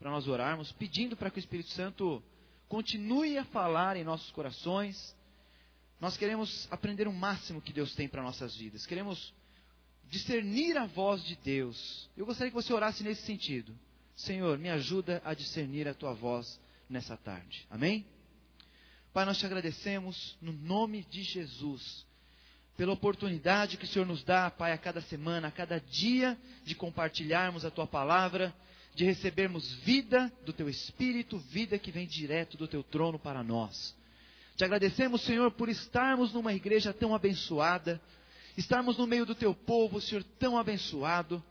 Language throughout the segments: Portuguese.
para nós orarmos, pedindo para que o Espírito Santo continue a falar em nossos corações. Nós queremos aprender o máximo que Deus tem para nossas vidas. Queremos discernir a voz de Deus. Eu gostaria que você orasse nesse sentido. Senhor, me ajuda a discernir a tua voz nessa tarde. Amém? Pai, nós te agradecemos no nome de Jesus pela oportunidade que o Senhor nos dá, Pai, a cada semana, a cada dia, de compartilharmos a tua palavra, de recebermos vida do teu Espírito, vida que vem direto do teu trono para nós. Te agradecemos, Senhor, por estarmos numa igreja tão abençoada, estarmos no meio do teu povo, Senhor, tão abençoado,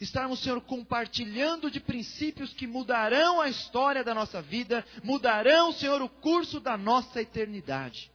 estarmos, Senhor, compartilhando de princípios que mudarão a história da nossa vida, mudarão, Senhor, o curso da nossa eternidade.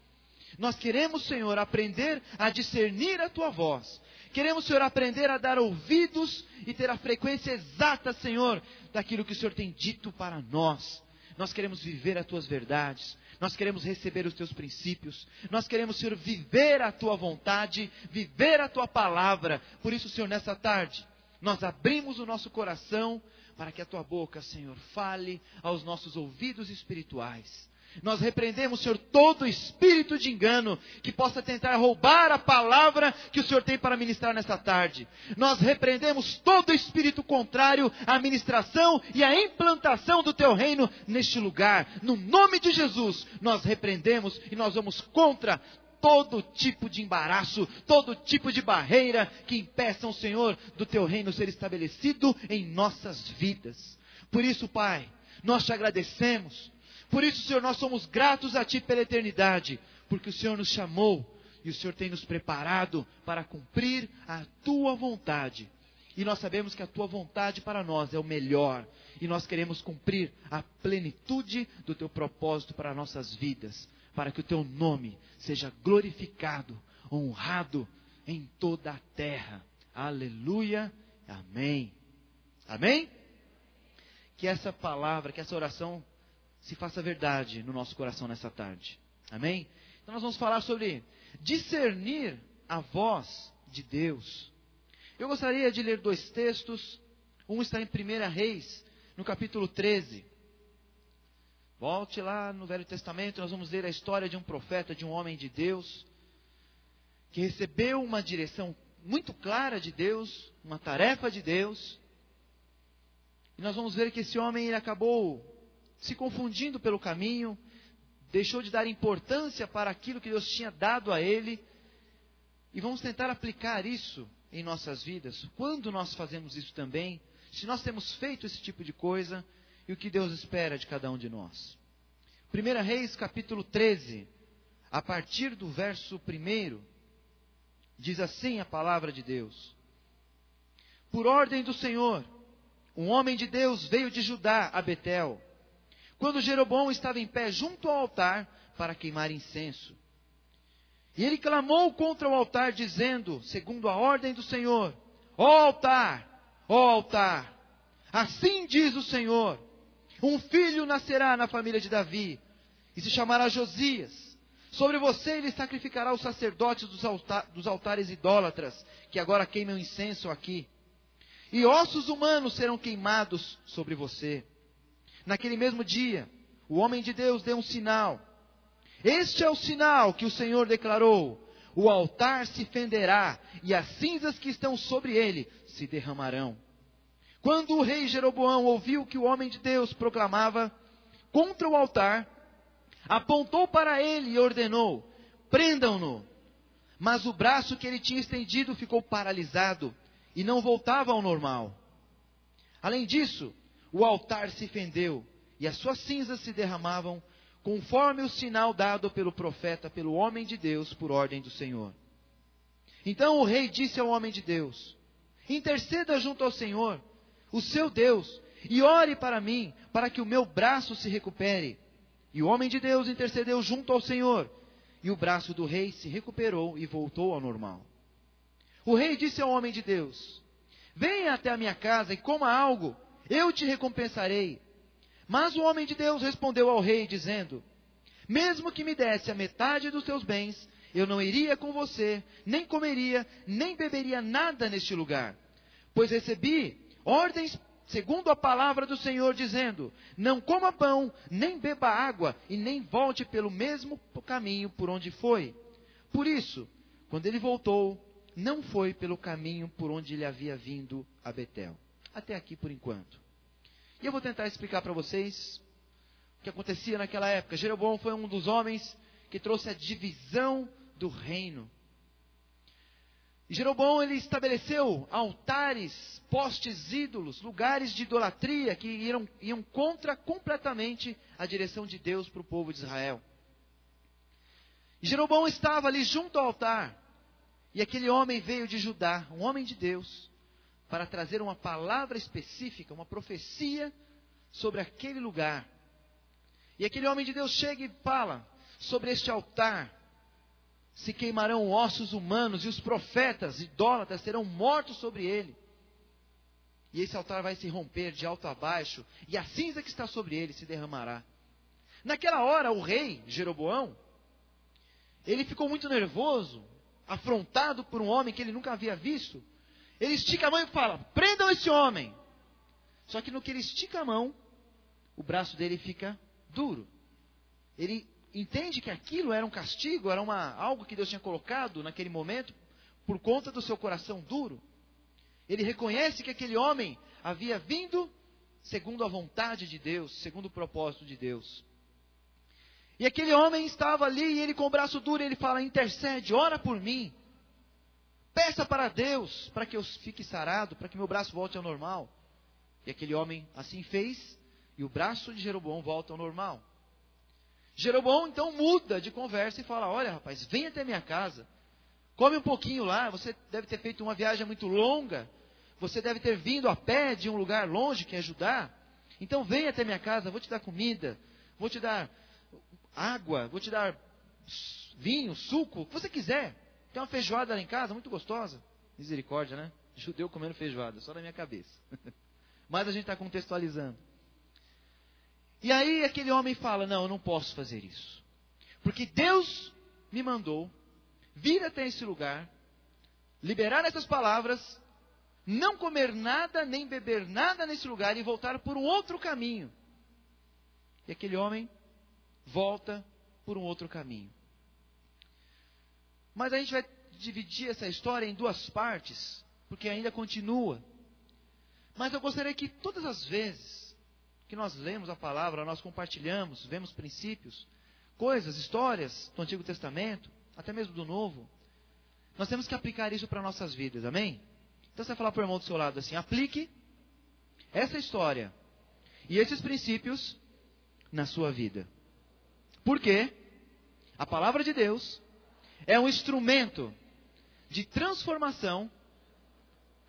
Nós queremos, Senhor, aprender a discernir a tua voz. Queremos, Senhor, aprender a dar ouvidos e ter a frequência exata, Senhor, daquilo que o Senhor tem dito para nós. Nós queremos viver as tuas verdades. Nós queremos receber os teus princípios. Nós queremos, Senhor, viver a tua vontade, viver a tua palavra. Por isso, Senhor, nessa tarde, nós abrimos o nosso coração para que a tua boca, Senhor, fale aos nossos ouvidos espirituais. Nós repreendemos, Senhor, todo espírito de engano que possa tentar roubar a palavra que o Senhor tem para ministrar nessa tarde. Nós repreendemos todo espírito contrário à ministração e à implantação do teu reino neste lugar. No nome de Jesus, nós repreendemos e nós vamos contra todo tipo de embaraço, todo tipo de barreira que impeçam, Senhor, do teu reino ser estabelecido em nossas vidas. Por isso, Pai, nós te agradecemos por isso, Senhor, nós somos gratos a Ti pela eternidade, porque o Senhor nos chamou e o Senhor tem nos preparado para cumprir a Tua vontade. E nós sabemos que a Tua vontade para nós é o melhor, e nós queremos cumprir a plenitude do Teu propósito para nossas vidas, para que o Teu nome seja glorificado, honrado em toda a terra. Aleluia. Amém. Amém? Que essa palavra, que essa oração se faça verdade no nosso coração nessa tarde. Amém? Então nós vamos falar sobre discernir a voz de Deus. Eu gostaria de ler dois textos. Um está em 1 Reis, no capítulo 13. Volte lá no Velho Testamento, nós vamos ler a história de um profeta, de um homem de Deus, que recebeu uma direção muito clara de Deus, uma tarefa de Deus. E nós vamos ver que esse homem acabou se confundindo pelo caminho, deixou de dar importância para aquilo que Deus tinha dado a ele. E vamos tentar aplicar isso em nossas vidas. Quando nós fazemos isso também, se nós temos feito esse tipo de coisa e o que Deus espera de cada um de nós. 1 Reis capítulo 13, a partir do verso 1, diz assim a palavra de Deus: Por ordem do Senhor, um homem de Deus veio de Judá a Betel quando Jeroboão estava em pé junto ao altar para queimar incenso. E ele clamou contra o altar, dizendo, segundo a ordem do Senhor: Ó altar, ó altar, assim diz o Senhor: um filho nascerá na família de Davi, e se chamará Josias. Sobre você ele sacrificará os sacerdotes dos, alta dos altares idólatras, que agora queimam incenso aqui. E ossos humanos serão queimados sobre você. Naquele mesmo dia, o homem de Deus deu um sinal. Este é o sinal que o Senhor declarou: o altar se fenderá e as cinzas que estão sobre ele se derramarão. Quando o rei Jeroboão ouviu que o homem de Deus proclamava contra o altar, apontou para ele e ordenou: prendam-no. Mas o braço que ele tinha estendido ficou paralisado e não voltava ao normal. Além disso, o altar se fendeu e as suas cinzas se derramavam, conforme o sinal dado pelo profeta, pelo homem de Deus, por ordem do Senhor. Então o rei disse ao homem de Deus: Interceda junto ao Senhor, o seu Deus, e ore para mim, para que o meu braço se recupere. E o homem de Deus intercedeu junto ao Senhor, e o braço do rei se recuperou e voltou ao normal. O rei disse ao homem de Deus: Venha até a minha casa e coma algo, eu te recompensarei. Mas o homem de Deus respondeu ao rei, dizendo: Mesmo que me desse a metade dos teus bens, eu não iria com você, nem comeria, nem beberia nada neste lugar, pois recebi ordens segundo a palavra do Senhor, dizendo: Não coma pão, nem beba água, e nem volte pelo mesmo caminho por onde foi. Por isso, quando ele voltou, não foi pelo caminho por onde ele havia vindo a Betel. Até aqui por enquanto. E eu vou tentar explicar para vocês o que acontecia naquela época. Jeroboão foi um dos homens que trouxe a divisão do reino. E Jeroboão ele estabeleceu altares, postes ídolos, lugares de idolatria que iam, iam contra completamente a direção de Deus para o povo de Israel. E Jeroboão estava ali junto ao altar. E aquele homem veio de Judá, um homem de Deus, para trazer uma palavra específica, uma profecia sobre aquele lugar. E aquele homem de Deus chega e fala sobre este altar se queimarão ossos humanos, e os profetas idólatras serão mortos sobre ele. E esse altar vai se romper de alto a baixo, e a cinza que está sobre ele se derramará. Naquela hora, o rei Jeroboão, ele ficou muito nervoso, afrontado por um homem que ele nunca havia visto. Ele estica a mão e fala: prendam esse homem. Só que no que ele estica a mão, o braço dele fica duro. Ele entende que aquilo era um castigo, era uma, algo que Deus tinha colocado naquele momento, por conta do seu coração duro. Ele reconhece que aquele homem havia vindo segundo a vontade de Deus, segundo o propósito de Deus. E aquele homem estava ali, e ele com o braço duro, ele fala: intercede, ora por mim. Peça para Deus, para que eu fique sarado, para que meu braço volte ao normal. E aquele homem assim fez, e o braço de Jeroboão volta ao normal. Jeroboão então muda de conversa e fala: Olha, rapaz, vem até minha casa, come um pouquinho lá. Você deve ter feito uma viagem muito longa, você deve ter vindo a pé de um lugar longe que é Judá. Então vem até minha casa, vou te dar comida, vou te dar água, vou te dar vinho, suco, o que você quiser. Tem uma feijoada lá em casa, muito gostosa. Misericórdia, né? Judeu comendo feijoada, só na minha cabeça. Mas a gente está contextualizando. E aí aquele homem fala: Não, eu não posso fazer isso. Porque Deus me mandou vir até esse lugar, liberar essas palavras, não comer nada nem beber nada nesse lugar e voltar por um outro caminho. E aquele homem volta por um outro caminho. Mas a gente vai dividir essa história em duas partes, porque ainda continua. Mas eu gostaria que todas as vezes que nós lemos a palavra, nós compartilhamos, vemos princípios, coisas, histórias do Antigo Testamento, até mesmo do Novo. Nós temos que aplicar isso para nossas vidas, amém? Então você vai falar para o irmão do seu lado assim: aplique essa história e esses princípios na sua vida. Por quê? A palavra de Deus é um instrumento de transformação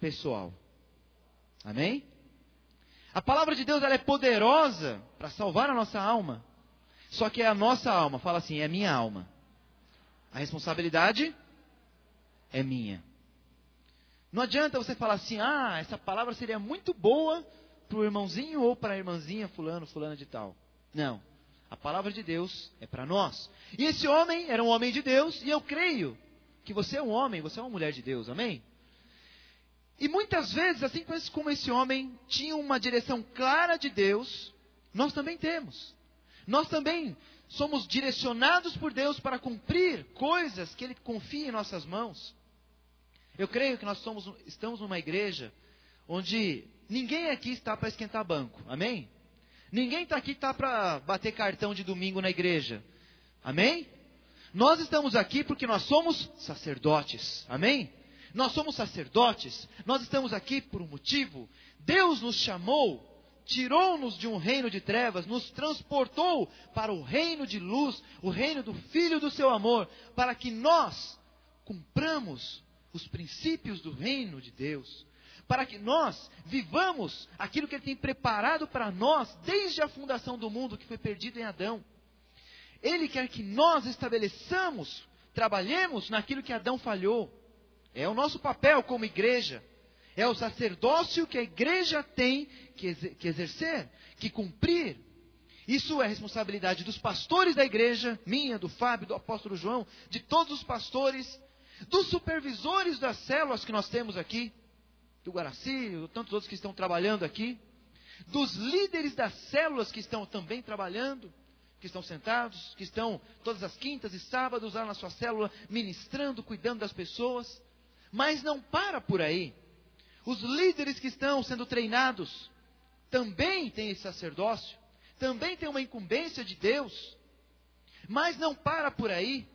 pessoal. Amém? A palavra de Deus ela é poderosa para salvar a nossa alma. Só que é a nossa alma, fala assim, é minha alma. A responsabilidade é minha. Não adianta você falar assim, ah, essa palavra seria muito boa para o irmãozinho ou para a irmãzinha fulano, fulana de tal. Não. A palavra de Deus é para nós. E esse homem era um homem de Deus, e eu creio que você é um homem, você é uma mulher de Deus, amém? E muitas vezes, assim como esse homem tinha uma direção clara de Deus, nós também temos. Nós também somos direcionados por Deus para cumprir coisas que Ele confia em nossas mãos. Eu creio que nós somos, estamos numa igreja onde ninguém aqui está para esquentar banco. Amém? Ninguém está aqui está para bater cartão de domingo na igreja. Amém? Nós estamos aqui porque nós somos sacerdotes. Amém? Nós somos sacerdotes, nós estamos aqui por um motivo. Deus nos chamou, tirou-nos de um reino de trevas, nos transportou para o reino de luz, o reino do Filho do seu amor, para que nós cumpramos os princípios do reino de Deus, para que nós vivamos aquilo que Ele tem preparado para nós desde a fundação do mundo que foi perdido em Adão. Ele quer que nós estabeleçamos, trabalhemos naquilo que Adão falhou. É o nosso papel como igreja. É o sacerdócio que a igreja tem que, exercer, que cumprir. Isso é responsabilidade dos pastores da igreja, minha, do Fábio, do apóstolo João, de todos os pastores, dos supervisores das células que nós temos aqui. Do Guaraci, tantos outros que estão trabalhando aqui, dos líderes das células que estão também trabalhando, que estão sentados, que estão todas as quintas e sábados lá na sua célula ministrando, cuidando das pessoas. Mas não para por aí. Os líderes que estão sendo treinados também têm esse sacerdócio, também têm uma incumbência de Deus. Mas não para por aí.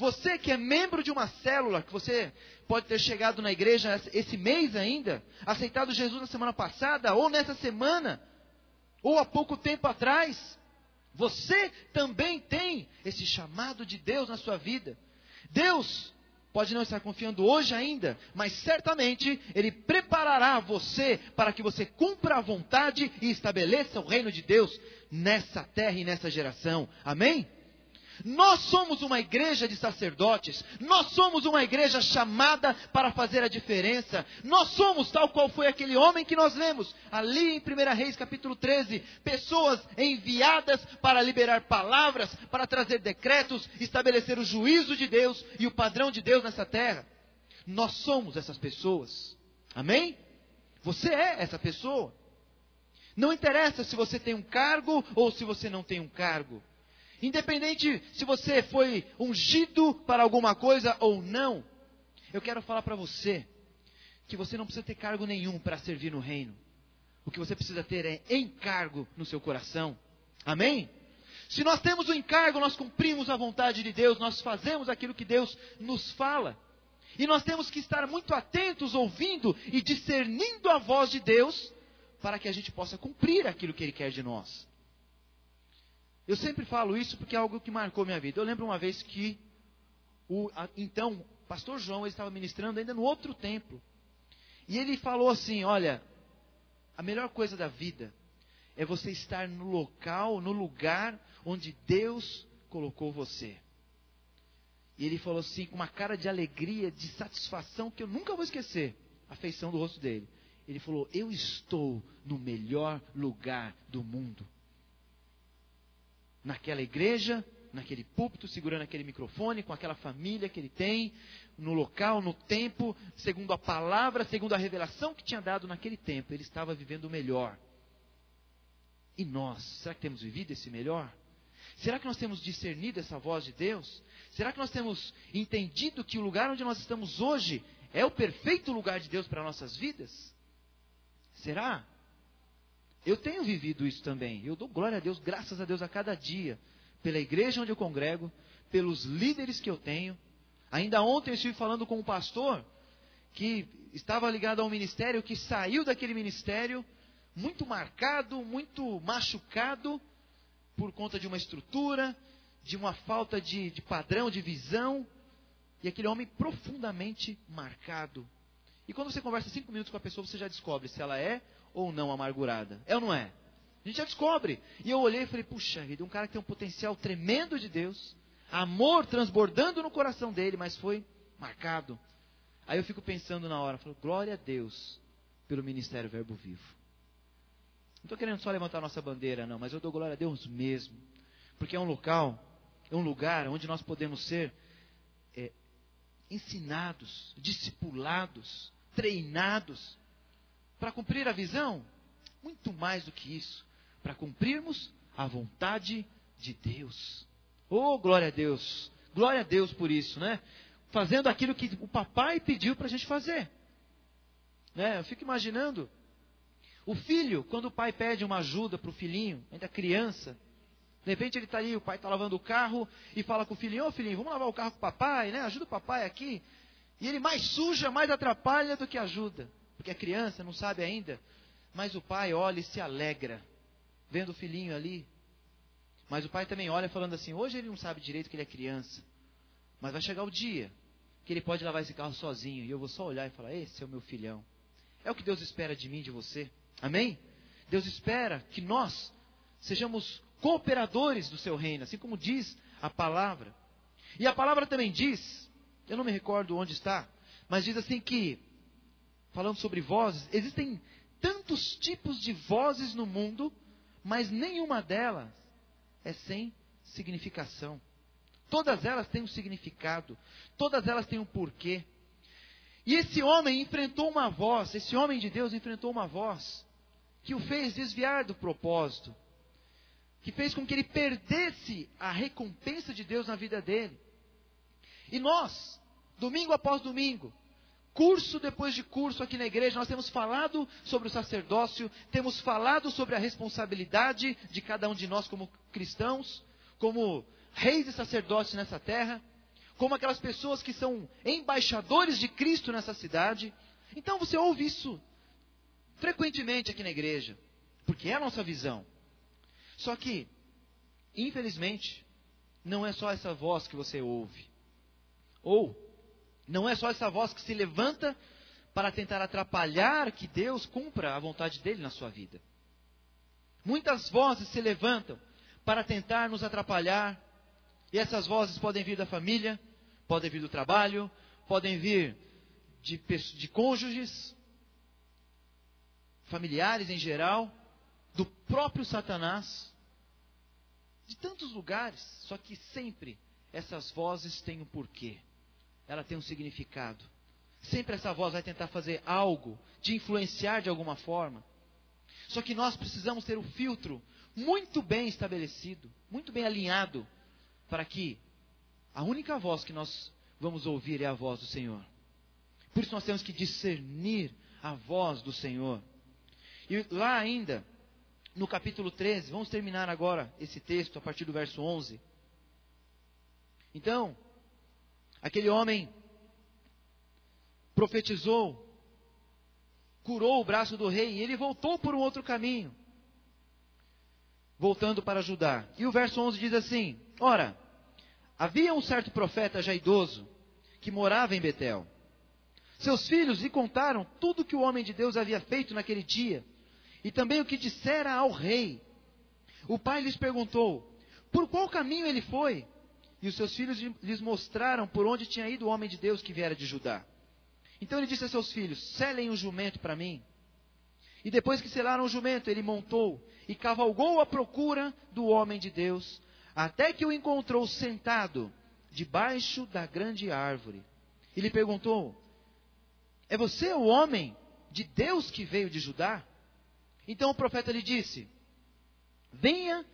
Você que é membro de uma célula, que você pode ter chegado na igreja esse mês ainda, aceitado Jesus na semana passada, ou nessa semana, ou há pouco tempo atrás, você também tem esse chamado de Deus na sua vida. Deus pode não estar confiando hoje ainda, mas certamente Ele preparará você para que você cumpra a vontade e estabeleça o reino de Deus nessa terra e nessa geração. Amém? Nós somos uma igreja de sacerdotes, nós somos uma igreja chamada para fazer a diferença. Nós somos tal qual foi aquele homem que nós lemos ali em 1 Reis capítulo 13, pessoas enviadas para liberar palavras, para trazer decretos, estabelecer o juízo de Deus e o padrão de Deus nessa terra. Nós somos essas pessoas. Amém? Você é essa pessoa. Não interessa se você tem um cargo ou se você não tem um cargo. Independente se você foi ungido para alguma coisa ou não, eu quero falar para você que você não precisa ter cargo nenhum para servir no reino. O que você precisa ter é encargo no seu coração. Amém? Se nós temos o encargo, nós cumprimos a vontade de Deus, nós fazemos aquilo que Deus nos fala. E nós temos que estar muito atentos, ouvindo e discernindo a voz de Deus, para que a gente possa cumprir aquilo que Ele quer de nós. Eu sempre falo isso porque é algo que marcou minha vida. Eu lembro uma vez que o a, então pastor João ele estava ministrando ainda no outro templo. E ele falou assim: Olha, a melhor coisa da vida é você estar no local, no lugar onde Deus colocou você. E ele falou assim, com uma cara de alegria, de satisfação, que eu nunca vou esquecer a feição do rosto dele. Ele falou: Eu estou no melhor lugar do mundo naquela igreja, naquele púlpito, segurando aquele microfone, com aquela família que ele tem, no local, no tempo, segundo a palavra, segundo a revelação que tinha dado naquele tempo, ele estava vivendo o melhor. E nós, será que temos vivido esse melhor? Será que nós temos discernido essa voz de Deus? Será que nós temos entendido que o lugar onde nós estamos hoje é o perfeito lugar de Deus para nossas vidas? Será? Eu tenho vivido isso também. Eu dou glória a Deus, graças a Deus a cada dia, pela igreja onde eu congrego, pelos líderes que eu tenho. Ainda ontem eu estive falando com um pastor que estava ligado ao ministério, que saiu daquele ministério muito marcado, muito machucado por conta de uma estrutura, de uma falta de, de padrão, de visão. E aquele homem profundamente marcado. E quando você conversa cinco minutos com a pessoa, você já descobre se ela é ou não amargurada. É ou não é? A gente já descobre. E eu olhei e falei, puxa vida, um cara que tem um potencial tremendo de Deus, amor transbordando no coração dele, mas foi marcado. Aí eu fico pensando na hora, falo, glória a Deus pelo ministério Verbo Vivo. Não estou querendo só levantar nossa bandeira, não, mas eu dou glória a Deus mesmo. Porque é um local, é um lugar onde nós podemos ser é, ensinados, discipulados, treinados para cumprir a visão? Muito mais do que isso, para cumprirmos a vontade de Deus. Oh, glória a Deus! Glória a Deus por isso, né? Fazendo aquilo que o papai pediu para a gente fazer. Né? Eu fico imaginando o filho, quando o pai pede uma ajuda para o filhinho, ainda criança, de repente ele está ali, o pai está lavando o carro e fala com o filhinho, ô oh, filhinho, vamos lavar o carro com o papai, né? Ajuda o papai aqui. E ele mais suja, mais atrapalha do que ajuda porque é criança, não sabe ainda. Mas o pai olha e se alegra, vendo o filhinho ali. Mas o pai também olha falando assim: hoje ele não sabe direito que ele é criança, mas vai chegar o dia que ele pode lavar esse carro sozinho e eu vou só olhar e falar: esse é o meu filhão. É o que Deus espera de mim, de você. Amém? Deus espera que nós sejamos cooperadores do seu reino, assim como diz a palavra. E a palavra também diz, eu não me recordo onde está, mas diz assim que falando sobre vozes, existem tantos tipos de vozes no mundo, mas nenhuma delas é sem significação. Todas elas têm um significado, todas elas têm um porquê. E esse homem enfrentou uma voz, esse homem de Deus enfrentou uma voz que o fez desviar do propósito, que fez com que ele perdesse a recompensa de Deus na vida dele. E nós, domingo após domingo, curso depois de curso aqui na igreja, nós temos falado sobre o sacerdócio, temos falado sobre a responsabilidade de cada um de nós como cristãos, como reis e sacerdotes nessa terra, como aquelas pessoas que são embaixadores de Cristo nessa cidade. Então você ouve isso frequentemente aqui na igreja, porque é a nossa visão. Só que, infelizmente, não é só essa voz que você ouve. Ou, não é só essa voz que se levanta para tentar atrapalhar que Deus cumpra a vontade dele na sua vida. Muitas vozes se levantam para tentar nos atrapalhar, e essas vozes podem vir da família, podem vir do trabalho, podem vir de, de cônjuges, familiares em geral, do próprio Satanás, de tantos lugares, só que sempre essas vozes têm um porquê, ela tem um significado. Sempre essa voz vai tentar fazer algo, te influenciar de alguma forma. Só que nós precisamos ter o um filtro muito bem estabelecido, muito bem alinhado, para que a única voz que nós vamos ouvir é a voz do Senhor. Por isso nós temos que discernir a voz do Senhor. E lá ainda, no capítulo 13, vamos terminar agora esse texto a partir do verso 11. Então, aquele homem profetizou, curou o braço do rei e ele voltou por um outro caminho, voltando para Judá. E o verso 11 diz assim: Ora, havia um certo profeta já idoso que morava em Betel. Seus filhos lhe contaram tudo que o homem de Deus havia feito naquele dia e também o que dissera ao rei. O pai lhes perguntou: Por qual caminho ele foi? E os seus filhos lhes mostraram por onde tinha ido o homem de Deus que viera de Judá. Então ele disse a seus filhos: Selem o jumento para mim. E depois que selaram o jumento, ele montou e cavalgou à procura do homem de Deus, até que o encontrou sentado debaixo da grande árvore. E lhe perguntou: É você o homem de Deus que veio de Judá? Então o profeta lhe disse: Venha.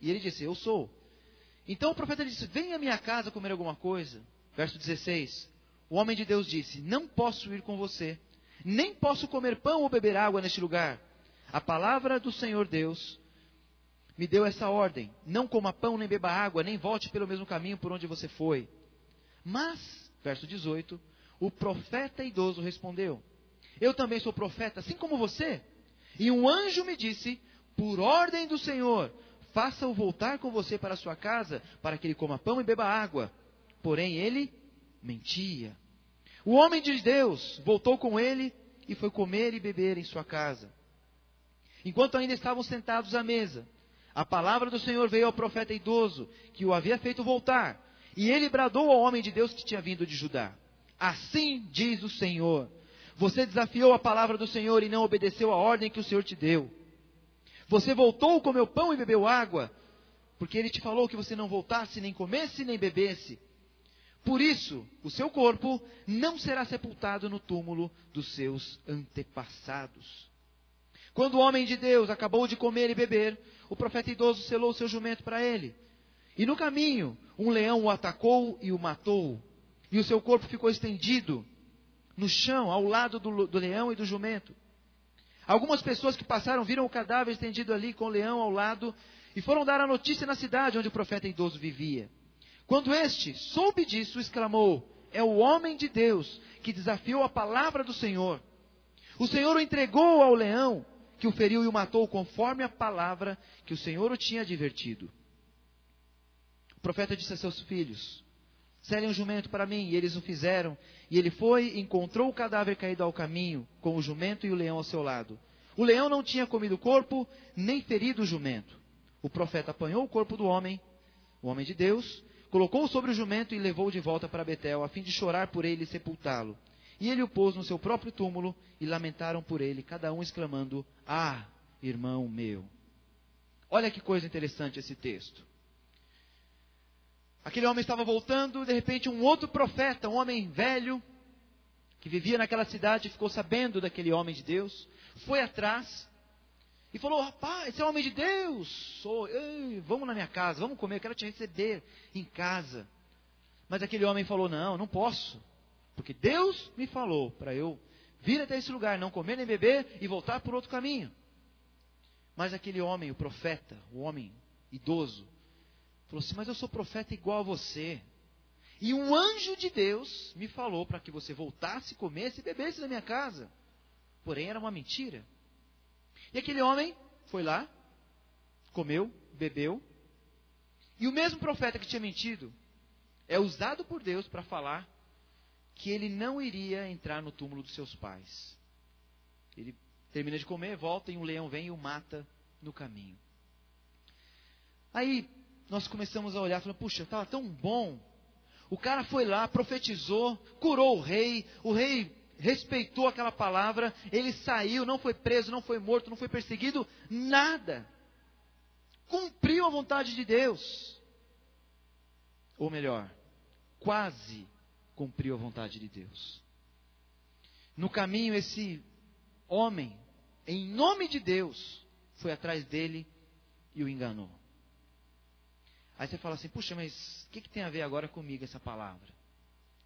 E ele disse: Eu sou. Então o profeta disse: Venha à minha casa comer alguma coisa. Verso 16. O homem de Deus disse: Não posso ir com você, nem posso comer pão ou beber água neste lugar. A palavra do Senhor Deus me deu essa ordem: Não coma pão, nem beba água, nem volte pelo mesmo caminho por onde você foi. Mas, verso 18, o profeta idoso respondeu: Eu também sou profeta, assim como você. E um anjo me disse: Por ordem do Senhor, faça-o voltar com você para sua casa, para que ele coma pão e beba água. Porém, ele mentia. O homem de Deus voltou com ele e foi comer e beber em sua casa. Enquanto ainda estavam sentados à mesa, a palavra do Senhor veio ao profeta idoso, que o havia feito voltar, e ele bradou ao homem de Deus que tinha vindo de Judá: Assim diz o Senhor você desafiou a palavra do Senhor e não obedeceu a ordem que o Senhor te deu. Você voltou, comeu pão e bebeu água, porque ele te falou que você não voltasse, nem comesse, nem bebesse. Por isso, o seu corpo não será sepultado no túmulo dos seus antepassados. Quando o homem de Deus acabou de comer e beber, o profeta idoso selou seu jumento para ele. E no caminho, um leão o atacou e o matou. E o seu corpo ficou estendido no chão, ao lado do, do leão e do jumento. Algumas pessoas que passaram viram o cadáver estendido ali com o leão ao lado e foram dar a notícia na cidade onde o profeta idoso vivia. Quando este soube disso, exclamou: É o homem de Deus que desafiou a palavra do Senhor. O Senhor o entregou ao leão, que o feriu e o matou, conforme a palavra que o Senhor o tinha advertido. O profeta disse a seus filhos: Selem um jumento para mim. E eles o fizeram. E ele foi e encontrou o cadáver caído ao caminho, com o jumento e o leão ao seu lado. O leão não tinha comido o corpo, nem ferido o jumento. O profeta apanhou o corpo do homem, o homem de Deus, colocou-o sobre o jumento e levou-o de volta para Betel, a fim de chorar por ele e sepultá-lo. E ele o pôs no seu próprio túmulo, e lamentaram por ele, cada um exclamando: Ah, irmão meu. Olha que coisa interessante esse texto. Aquele homem estava voltando, de repente um outro profeta, um homem velho, que vivia naquela cidade, ficou sabendo daquele homem de Deus, foi atrás e falou: Rapaz, esse é homem de Deus, ei, vamos na minha casa, vamos comer, eu quero te receber em casa. Mas aquele homem falou: Não, não posso, porque Deus me falou para eu vir até esse lugar, não comer nem beber e voltar por outro caminho. Mas aquele homem, o profeta, o homem idoso, falou assim: Mas eu sou profeta igual a você. E um anjo de Deus me falou para que você voltasse, comesse e bebesse na minha casa. Porém, era uma mentira. E aquele homem foi lá, comeu, bebeu. E o mesmo profeta que tinha mentido é usado por Deus para falar que ele não iria entrar no túmulo dos seus pais. Ele termina de comer, volta e um leão vem e o mata no caminho. Aí nós começamos a olhar, falando, puxa, estava tão bom. O cara foi lá, profetizou, curou o rei, o rei respeitou aquela palavra, ele saiu, não foi preso, não foi morto, não foi perseguido, nada. Cumpriu a vontade de Deus. Ou melhor, quase cumpriu a vontade de Deus. No caminho, esse homem, em nome de Deus, foi atrás dele e o enganou. Aí você fala assim: puxa, mas o que, que, tem a ver agora comigo essa palavra?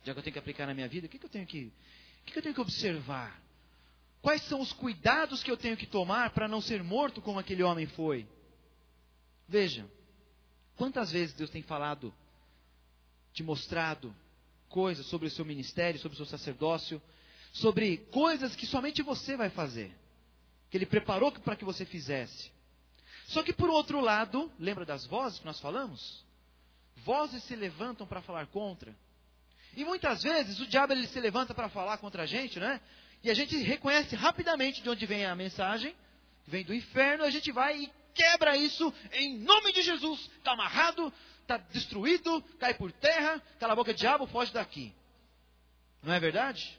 Já que eu tenho que aplicar na minha vida, o que, que eu tenho que, o que, que eu tenho que observar? Quais são os cuidados que eu tenho que tomar para não ser morto como aquele homem foi? Veja, quantas vezes Deus tem falado, te mostrado coisas sobre o seu ministério, sobre o seu sacerdócio, sobre coisas que somente você vai fazer, que Ele preparou para que você fizesse. Só que por outro lado, lembra das vozes que nós falamos? Vozes se levantam para falar contra. E muitas vezes o diabo ele se levanta para falar contra a gente, né? E a gente reconhece rapidamente de onde vem a mensagem, vem do inferno, a gente vai e quebra isso em nome de Jesus. Está amarrado, está destruído, cai por terra, cala a boca, diabo, foge daqui. Não é verdade?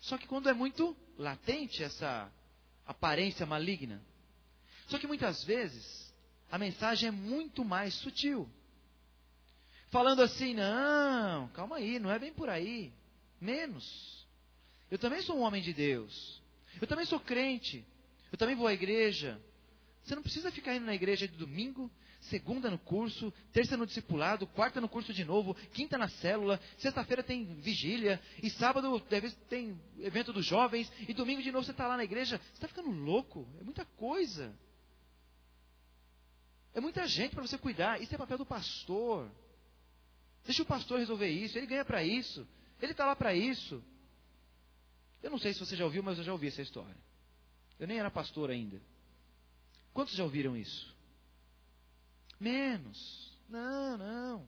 Só que quando é muito latente essa aparência maligna. Só que muitas vezes a mensagem é muito mais sutil. Falando assim, não, calma aí, não é bem por aí. Menos. Eu também sou um homem de Deus. Eu também sou crente. Eu também vou à igreja. Você não precisa ficar indo na igreja de domingo, segunda no curso, terça no discipulado, quarta no curso de novo, quinta na célula, sexta-feira tem vigília, e sábado tem evento dos jovens, e domingo de novo você está lá na igreja. Você está ficando louco? É muita coisa. É muita gente para você cuidar. Isso é papel do pastor. Deixa o pastor resolver isso. Ele ganha para isso. Ele está lá para isso. Eu não sei se você já ouviu, mas eu já ouvi essa história. Eu nem era pastor ainda. Quantos já ouviram isso? Menos. Não, não.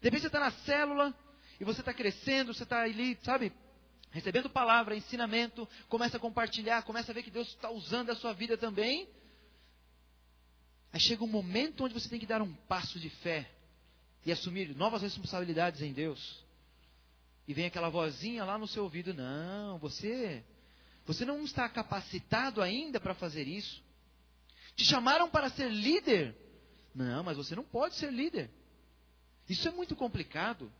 De repente você está na célula e você está crescendo, você está ali, sabe, recebendo palavra, ensinamento, começa a compartilhar, começa a ver que Deus está usando a sua vida também. Aí chega um momento onde você tem que dar um passo de fé e assumir novas responsabilidades em Deus. E vem aquela vozinha lá no seu ouvido: Não, você, você não está capacitado ainda para fazer isso. Te chamaram para ser líder, não, mas você não pode ser líder. Isso é muito complicado.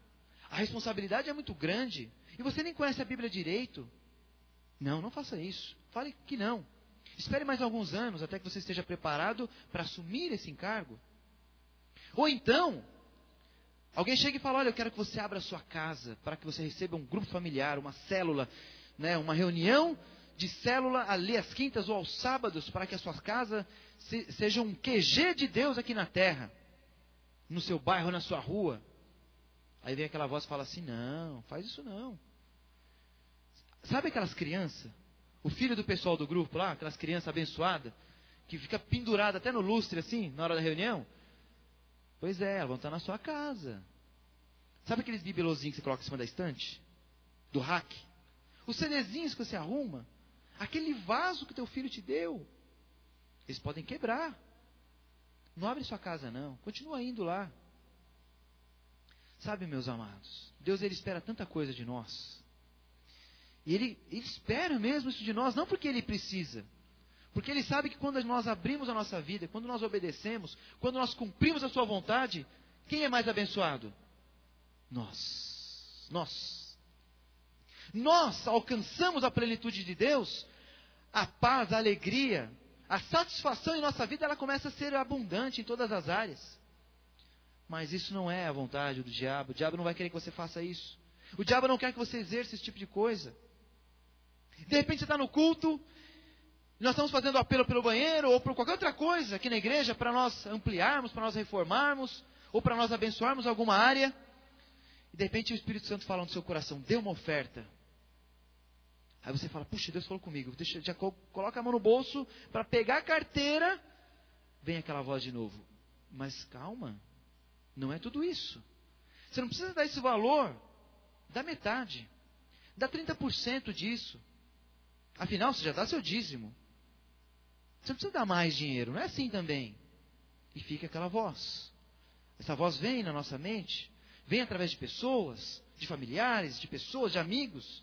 A responsabilidade é muito grande. E você nem conhece a Bíblia direito. Não, não faça isso. Fale que não. Espere mais alguns anos até que você esteja preparado para assumir esse encargo. Ou então, alguém chega e fala: Olha, eu quero que você abra a sua casa para que você receba um grupo familiar, uma célula, né, uma reunião de célula ali às quintas ou aos sábados para que a sua casa se, seja um QG de Deus aqui na terra, no seu bairro, na sua rua. Aí vem aquela voz e fala assim: não, faz isso não. Sabe aquelas crianças? O filho do pessoal do grupo lá, aquelas crianças abençoadas, que fica pendurada até no lustre assim, na hora da reunião? Pois é, elas vão estar na sua casa. Sabe aqueles bibelozinhos que você coloca em cima da estante? Do hack? Os CDzinhos que você arruma? Aquele vaso que teu filho te deu? Eles podem quebrar. Não abre sua casa, não. Continua indo lá. Sabe, meus amados, Deus ele espera tanta coisa de nós. E ele, ele espera mesmo isso de nós, não porque ele precisa, porque ele sabe que quando nós abrimos a nossa vida, quando nós obedecemos, quando nós cumprimos a sua vontade, quem é mais abençoado? Nós. Nós. nós alcançamos a plenitude de Deus, a paz, a alegria, a satisfação em nossa vida, ela começa a ser abundante em todas as áreas. Mas isso não é a vontade do diabo. O diabo não vai querer que você faça isso. O diabo não quer que você exerça esse tipo de coisa. De repente você está no culto, nós estamos fazendo apelo pelo banheiro ou por qualquer outra coisa aqui na igreja para nós ampliarmos, para nós reformarmos ou para nós abençoarmos alguma área. E de repente o Espírito Santo fala no seu coração: dê uma oferta. Aí você fala: puxa, Deus falou comigo. Deixa, já coloca a mão no bolso para pegar a carteira. Vem aquela voz de novo. Mas calma, não é tudo isso. Você não precisa dar esse valor. Dá metade. Dá 30% disso. Afinal, você já dá seu dízimo. Você não precisa dar mais dinheiro, não é assim também. E fica aquela voz. Essa voz vem na nossa mente, vem através de pessoas, de familiares, de pessoas, de amigos.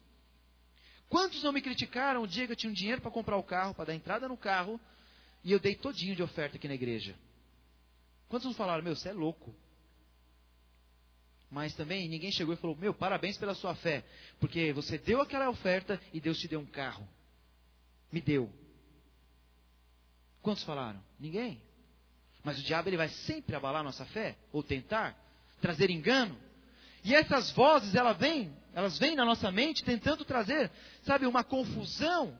Quantos não me criticaram o dia que eu tinha um dinheiro para comprar o carro, para dar entrada no carro, e eu dei todinho de oferta aqui na igreja? Quantos não falaram, meu, você é louco? Mas também ninguém chegou e falou, meu, parabéns pela sua fé, porque você deu aquela oferta e Deus te deu um carro. Me deu. Quantos falaram? Ninguém. Mas o diabo ele vai sempre abalar nossa fé, ou tentar, trazer engano. E essas vozes, elas vêm, elas vêm na nossa mente tentando trazer, sabe, uma confusão.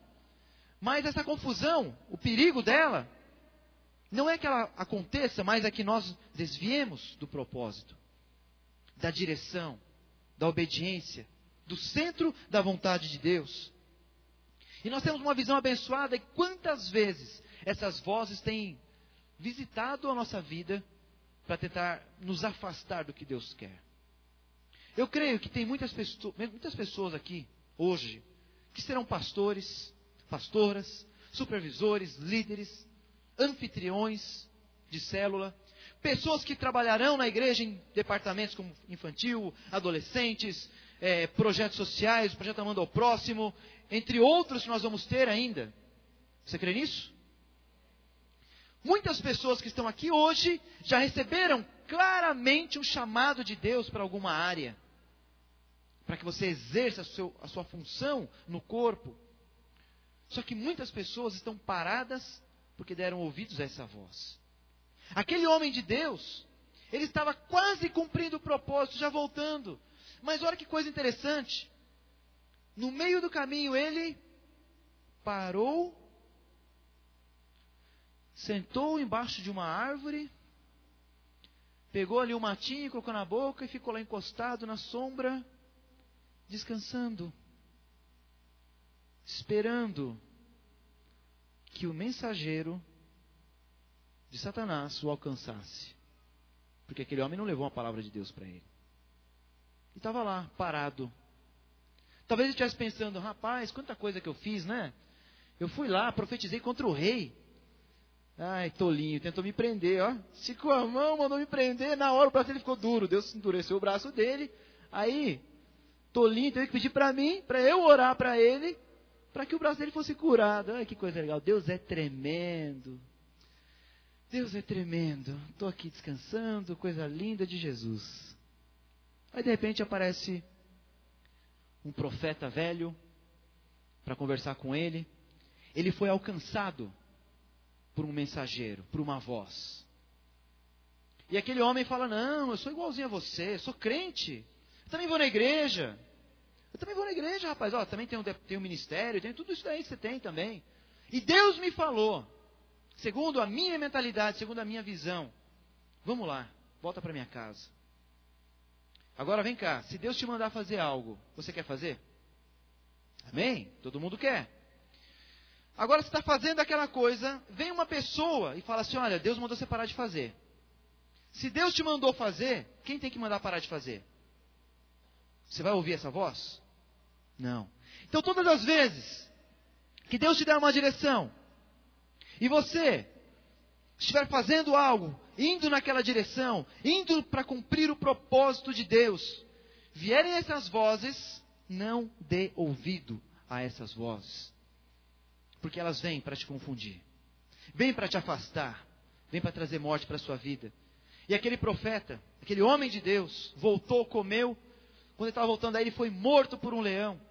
Mas essa confusão, o perigo dela, não é que ela aconteça, mas é que nós desviemos do propósito, da direção, da obediência, do centro da vontade de Deus. E nós temos uma visão abençoada, e quantas vezes essas vozes têm visitado a nossa vida para tentar nos afastar do que Deus quer. Eu creio que tem muitas, pessoas, muitas pessoas aqui, hoje, que serão pastores, pastoras, supervisores, líderes, anfitriões de célula, pessoas que trabalharão na igreja em departamentos como infantil, adolescentes, é, projetos sociais, projeto Amando ao Próximo, entre outros que nós vamos ter ainda. Você crê nisso? Muitas pessoas que estão aqui hoje já receberam claramente um chamado de Deus para alguma área, para que você exerça a, seu, a sua função no corpo. Só que muitas pessoas estão paradas porque deram ouvidos a essa voz. Aquele homem de Deus, ele estava quase cumprindo o propósito, já voltando. Mas olha que coisa interessante. No meio do caminho ele parou sentou embaixo de uma árvore, pegou ali um matinho, colocou na boca e ficou lá encostado na sombra, descansando, esperando que o mensageiro de Satanás o alcançasse. Porque aquele homem não levou uma palavra de Deus para ele. E estava lá, parado. Talvez ele estivesse pensando, rapaz, quanta coisa que eu fiz, né? Eu fui lá, profetizei contra o rei. Ai, tolinho, tentou me prender, ó. Esticou a mão, mandou me prender. Na hora o braço dele ficou duro. Deus endureceu o braço dele. Aí, tolinho teve que pedir para mim, para eu orar para ele, para que o braço dele fosse curado. Ai, que coisa legal. Deus é tremendo. Deus é tremendo. Estou aqui descansando, coisa linda de Jesus. Aí de repente aparece um profeta velho para conversar com ele. Ele foi alcançado por um mensageiro, por uma voz. E aquele homem fala: Não, eu sou igualzinho a você, sou crente. Eu também vou na igreja. Eu também vou na igreja, rapaz. Ó, também tenho, tenho um ministério, tenho tudo isso daí que você tem também. E Deus me falou, segundo a minha mentalidade, segundo a minha visão. Vamos lá, volta para minha casa. Agora vem cá, se Deus te mandar fazer algo, você quer fazer? Amém? Todo mundo quer. Agora você está fazendo aquela coisa, vem uma pessoa e fala assim: Olha, Deus mandou você parar de fazer. Se Deus te mandou fazer, quem tem que mandar parar de fazer? Você vai ouvir essa voz? Não. Então, todas as vezes que Deus te der uma direção e você estiver fazendo algo, indo naquela direção, indo para cumprir o propósito de Deus, vierem essas vozes, não dê ouvido a essas vozes porque elas vêm para te confundir, vêm para te afastar, vêm para trazer morte para a sua vida. E aquele profeta, aquele homem de Deus, voltou, comeu, quando ele estava voltando aí, ele foi morto por um leão.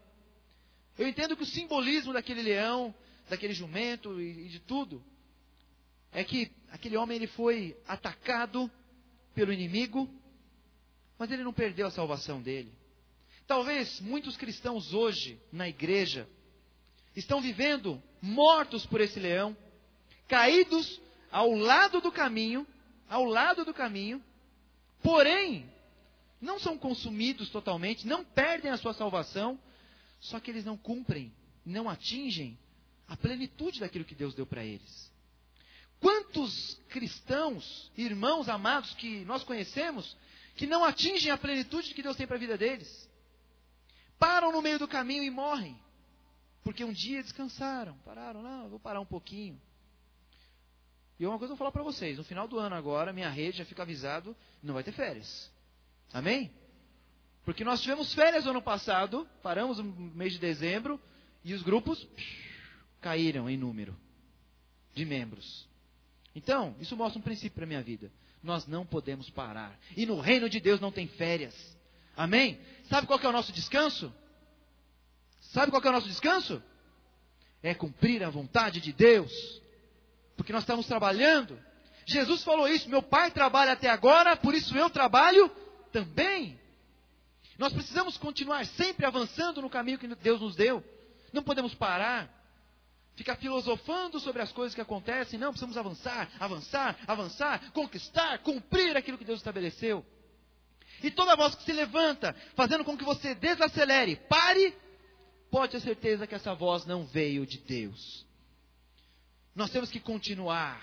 Eu entendo que o simbolismo daquele leão, daquele jumento e, e de tudo, é que aquele homem ele foi atacado pelo inimigo, mas ele não perdeu a salvação dele. Talvez muitos cristãos hoje na igreja estão vivendo mortos por esse leão, caídos ao lado do caminho, ao lado do caminho, porém não são consumidos totalmente, não perdem a sua salvação, só que eles não cumprem, não atingem a plenitude daquilo que Deus deu para eles. Quantos cristãos, irmãos amados que nós conhecemos, que não atingem a plenitude que Deus tem para a vida deles? Param no meio do caminho e morrem. Porque um dia descansaram, pararam, não, vou parar um pouquinho. E uma coisa eu vou falar para vocês, no final do ano agora, minha rede já fica avisado, não vai ter férias. Amém? Porque nós tivemos férias no ano passado, paramos no mês de dezembro, e os grupos caíram em número de membros. Então, isso mostra um princípio para a minha vida. Nós não podemos parar. E no reino de Deus não tem férias. Amém? Sabe qual é o nosso descanso? Sabe qual é o nosso descanso? É cumprir a vontade de Deus. Porque nós estamos trabalhando. Jesus falou isso: meu pai trabalha até agora, por isso eu trabalho também. Nós precisamos continuar sempre avançando no caminho que Deus nos deu. Não podemos parar ficar filosofando sobre as coisas que acontecem. Não, precisamos avançar, avançar, avançar, conquistar, cumprir aquilo que Deus estabeleceu. E toda voz que se levanta, fazendo com que você desacelere, pare, pode ter certeza que essa voz não veio de Deus. Nós temos que continuar.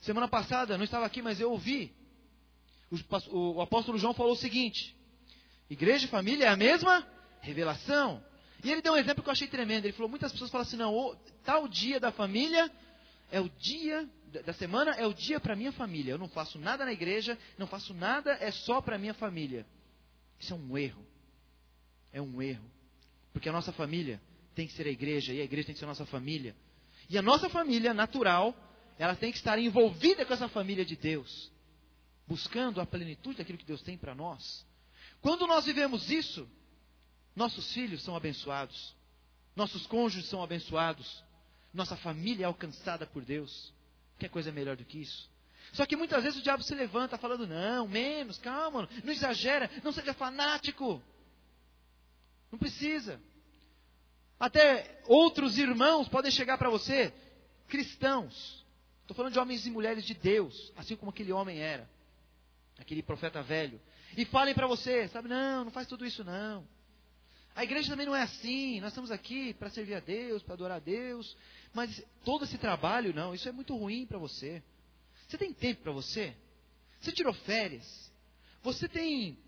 Semana passada, não estava aqui, mas eu ouvi. O, o apóstolo João falou o seguinte: Igreja e família é a mesma revelação. E ele deu um exemplo que eu achei tremendo. Ele falou: muitas pessoas falam assim, não, tal dia da família é o dia da semana, é o dia para minha família. Eu não faço nada na igreja, não faço nada, é só para minha família. Isso é um erro. É um erro. Porque a nossa família tem que ser a igreja e a igreja tem que ser a nossa família. E a nossa família natural, ela tem que estar envolvida com essa família de Deus, buscando a plenitude daquilo que Deus tem para nós. Quando nós vivemos isso, nossos filhos são abençoados. Nossos cônjuges são abençoados. Nossa família é alcançada por Deus. Que coisa melhor do que isso? Só que muitas vezes o diabo se levanta falando: não, menos, calma, não exagera, não seja fanático. Não precisa. Até outros irmãos podem chegar para você, cristãos. Estou falando de homens e mulheres de Deus, assim como aquele homem era, aquele profeta velho. E falem para você, sabe, não, não faz tudo isso não. A igreja também não é assim. Nós estamos aqui para servir a Deus, para adorar a Deus. Mas todo esse trabalho, não, isso é muito ruim para você. Você tem tempo para você? Você tirou férias? Você tem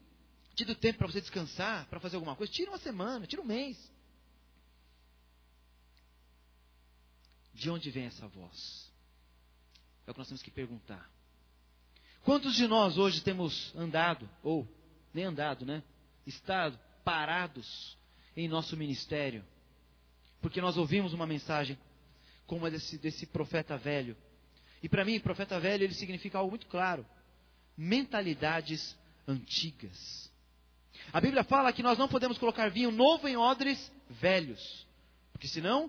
tido tempo para você descansar, para fazer alguma coisa? Tira uma semana, tira um mês. De onde vem essa voz? É o que nós temos que perguntar. Quantos de nós hoje temos andado, ou nem andado, né? Estado parados em nosso ministério, porque nós ouvimos uma mensagem como a desse, desse profeta velho. E para mim, profeta velho, ele significa algo muito claro: mentalidades antigas. A Bíblia fala que nós não podemos colocar vinho novo em odres velhos, porque senão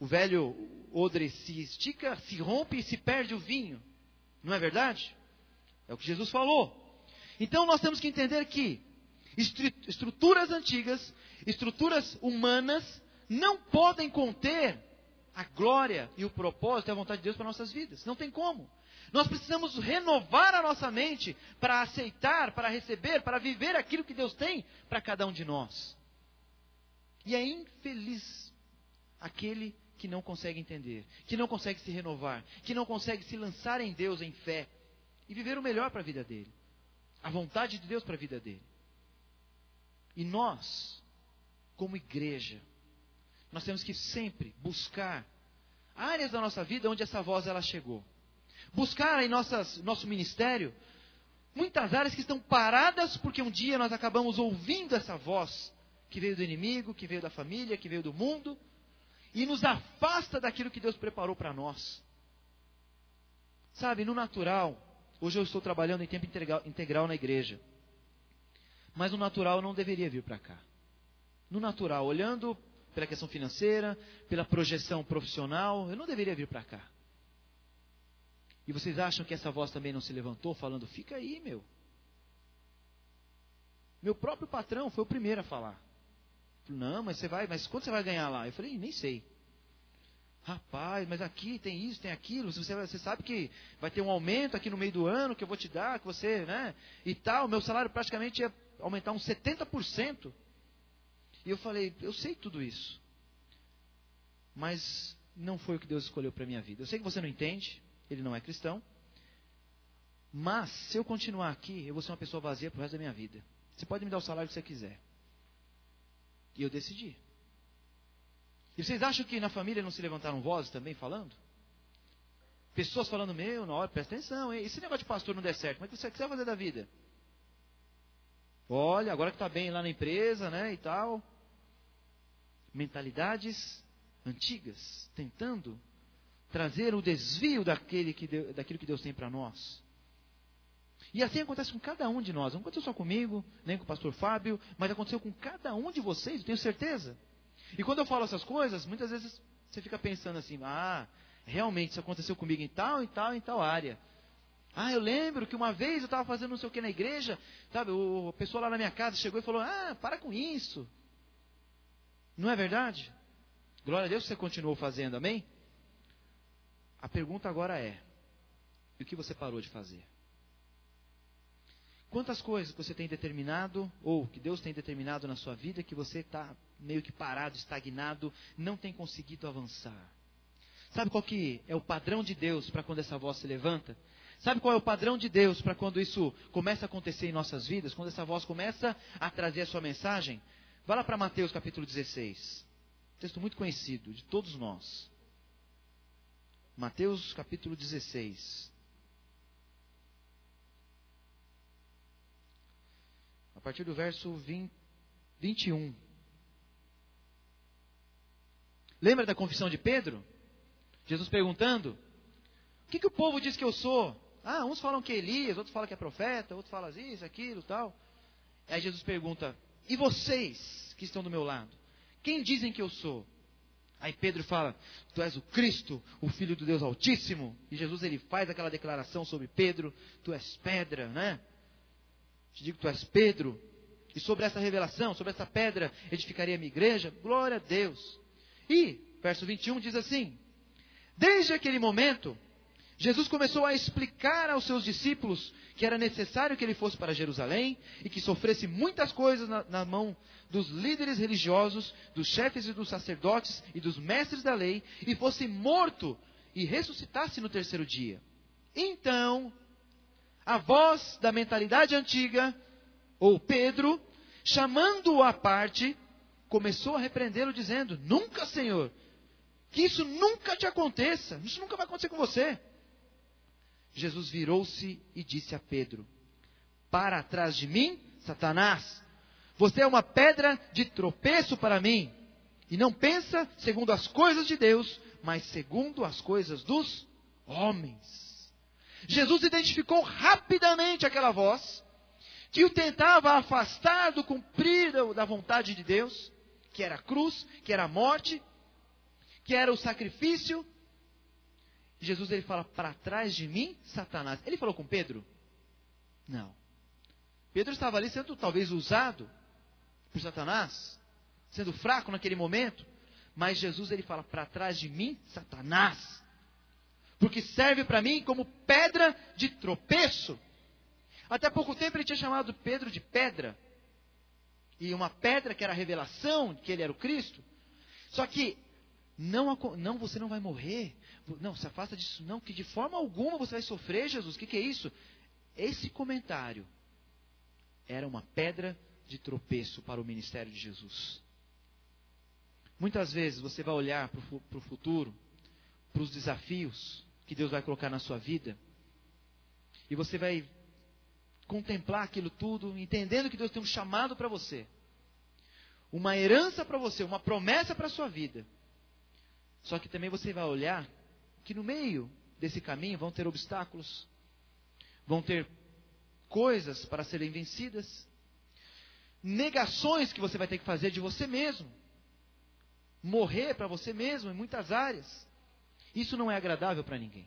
o velho odre se estica, se rompe e se perde o vinho. Não é verdade? É o que Jesus falou. Então nós temos que entender que estruturas antigas, estruturas humanas, não podem conter a glória e o propósito e a vontade de Deus para nossas vidas. Não tem como. Nós precisamos renovar a nossa mente para aceitar, para receber, para viver aquilo que Deus tem para cada um de nós. E é infeliz aquele que não consegue entender, que não consegue se renovar, que não consegue se lançar em Deus em fé e viver o melhor para a vida dele, a vontade de Deus para a vida dele. E nós, como igreja, nós temos que sempre buscar áreas da nossa vida onde essa voz ela chegou. Buscar em nossas, nosso ministério muitas áreas que estão paradas porque um dia nós acabamos ouvindo essa voz que veio do inimigo, que veio da família, que veio do mundo e nos afasta daquilo que Deus preparou para nós. Sabe, no natural, hoje eu estou trabalhando em tempo integral, integral na igreja. Mas no natural não deveria vir para cá. No natural, olhando pela questão financeira, pela projeção profissional, eu não deveria vir para cá. E vocês acham que essa voz também não se levantou falando: fica aí, meu. Meu próprio patrão foi o primeiro a falar. Não, mas você vai, mas quanto você vai ganhar lá? Eu falei, nem sei. Rapaz, mas aqui tem isso, tem aquilo. Você, você sabe que vai ter um aumento aqui no meio do ano que eu vou te dar, que você, né? E tal. Meu salário praticamente ia aumentar uns 70%. E eu falei, eu sei tudo isso. Mas não foi o que Deus escolheu para minha vida. Eu sei que você não entende ele não é cristão. Mas, se eu continuar aqui, eu vou ser uma pessoa vazia pro resto da minha vida. Você pode me dar o salário que você quiser. E eu decidi. E vocês acham que na família não se levantaram vozes também falando? Pessoas falando, meu, na hora, presta atenção, hein? esse negócio de pastor não der certo, mas o que você quiser fazer da vida? Olha, agora que está bem lá na empresa, né, e tal. Mentalidades antigas, tentando trazer o desvio daquele que Deus, daquilo que Deus tem para nós. E assim acontece com cada um de nós. Não aconteceu só comigo, nem com o pastor Fábio, mas aconteceu com cada um de vocês, eu tenho certeza. E quando eu falo essas coisas, muitas vezes você fica pensando assim: ah, realmente isso aconteceu comigo em tal, em tal, em tal área. Ah, eu lembro que uma vez eu estava fazendo não sei o que na igreja, sabe? O, a pessoa lá na minha casa chegou e falou: ah, para com isso. Não é verdade? Glória a Deus que você continuou fazendo, amém? A pergunta agora é: e o que você parou de fazer? Quantas coisas você tem determinado, ou que Deus tem determinado na sua vida, que você está meio que parado, estagnado, não tem conseguido avançar? Sabe qual que é o padrão de Deus para quando essa voz se levanta? Sabe qual é o padrão de Deus para quando isso começa a acontecer em nossas vidas? Quando essa voz começa a trazer a sua mensagem? Vá lá para Mateus capítulo 16. Texto muito conhecido de todos nós. Mateus capítulo 16. A partir do verso 20, 21. Lembra da confissão de Pedro? Jesus perguntando: O que, que o povo diz que eu sou? Ah, uns falam que é Elias, outros falam que é profeta, outros falam isso, aquilo, tal. Aí Jesus pergunta: E vocês que estão do meu lado? Quem dizem que eu sou? Aí Pedro fala: Tu és o Cristo, o Filho do Deus Altíssimo. E Jesus ele faz aquela declaração sobre Pedro: Tu és pedra, né? Te digo, tu és Pedro. E sobre essa revelação, sobre essa pedra, edificaria a minha igreja. Glória a Deus. E, verso 21 diz assim: Desde aquele momento, Jesus começou a explicar aos seus discípulos que era necessário que ele fosse para Jerusalém e que sofresse muitas coisas na, na, mão dos líderes religiosos, dos chefes e dos sacerdotes e dos mestres da lei, e fosse morto e ressuscitasse no terceiro dia. Então, a voz da mentalidade antiga, ou Pedro, chamando-o à parte, começou a repreendê-lo, dizendo: Nunca, Senhor, que isso nunca te aconteça, isso nunca vai acontecer com você. Jesus virou-se e disse a Pedro: Para trás de mim, Satanás, você é uma pedra de tropeço para mim, e não pensa segundo as coisas de Deus, mas segundo as coisas dos homens. Jesus identificou rapidamente aquela voz que o tentava afastar do cumprir da vontade de Deus, que era a cruz, que era a morte, que era o sacrifício, Jesus ele fala: Para trás de mim, Satanás. Ele falou com Pedro? Não. Pedro estava ali sendo talvez usado por Satanás, sendo fraco naquele momento. Mas Jesus ele fala: Para trás de mim, Satanás. Porque serve para mim como pedra de tropeço. Até pouco tempo ele tinha chamado Pedro de pedra. E uma pedra que era a revelação que ele era o Cristo. Só que não, não, você não vai morrer. Não, se afasta disso, não, que de forma alguma você vai sofrer, Jesus. O que, que é isso? Esse comentário era uma pedra de tropeço para o ministério de Jesus. Muitas vezes você vai olhar para o futuro, para os desafios que Deus vai colocar na sua vida, e você vai contemplar aquilo tudo, entendendo que Deus tem um chamado para você, uma herança para você, uma promessa para a sua vida. Só que também você vai olhar que no meio desse caminho vão ter obstáculos, vão ter coisas para serem vencidas, negações que você vai ter que fazer de você mesmo. morrer para você mesmo em muitas áreas. Isso não é agradável para ninguém.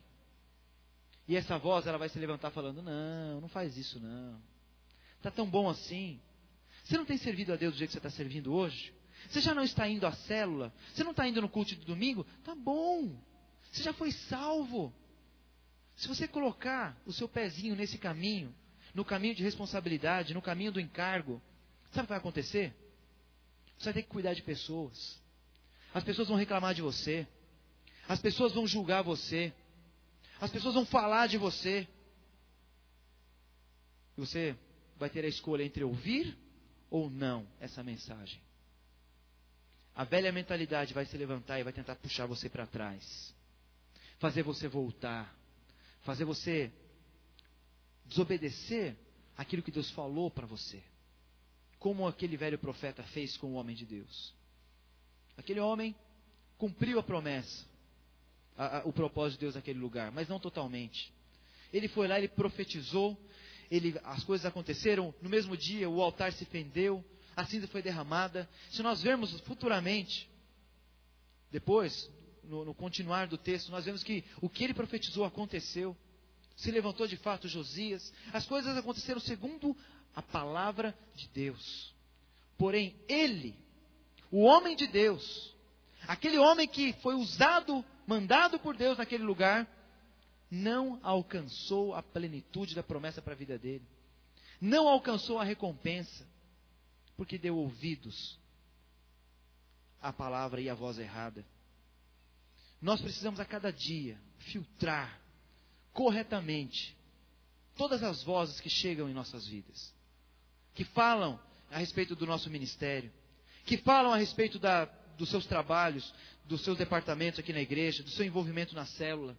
E essa voz ela vai se levantar falando: "Não, não faz isso não. Tá tão bom assim. Você não tem servido a Deus do jeito que você está servindo hoje? Você já não está indo à célula? Você não está indo no culto de domingo? Tá bom. Você já foi salvo. Se você colocar o seu pezinho nesse caminho, no caminho de responsabilidade, no caminho do encargo, sabe o que vai acontecer? Você vai ter que cuidar de pessoas. As pessoas vão reclamar de você. As pessoas vão julgar você. As pessoas vão falar de você. E você vai ter a escolha entre ouvir ou não essa mensagem. A velha mentalidade vai se levantar e vai tentar puxar você para trás, fazer você voltar, fazer você desobedecer aquilo que Deus falou para você, como aquele velho profeta fez com o homem de Deus. Aquele homem cumpriu a promessa, a, a, o propósito de Deus naquele lugar, mas não totalmente. Ele foi lá, ele profetizou, ele, as coisas aconteceram, no mesmo dia o altar se fendeu, a cinza foi derramada. Se nós vermos futuramente, depois, no, no continuar do texto, nós vemos que o que ele profetizou aconteceu. Se levantou de fato Josias. As coisas aconteceram segundo a palavra de Deus. Porém, ele, o homem de Deus, aquele homem que foi usado, mandado por Deus naquele lugar, não alcançou a plenitude da promessa para a vida dele. Não alcançou a recompensa porque deu ouvidos à palavra e à voz errada. Nós precisamos a cada dia filtrar corretamente todas as vozes que chegam em nossas vidas, que falam a respeito do nosso ministério, que falam a respeito da, dos seus trabalhos, dos seus departamentos aqui na igreja, do seu envolvimento na célula.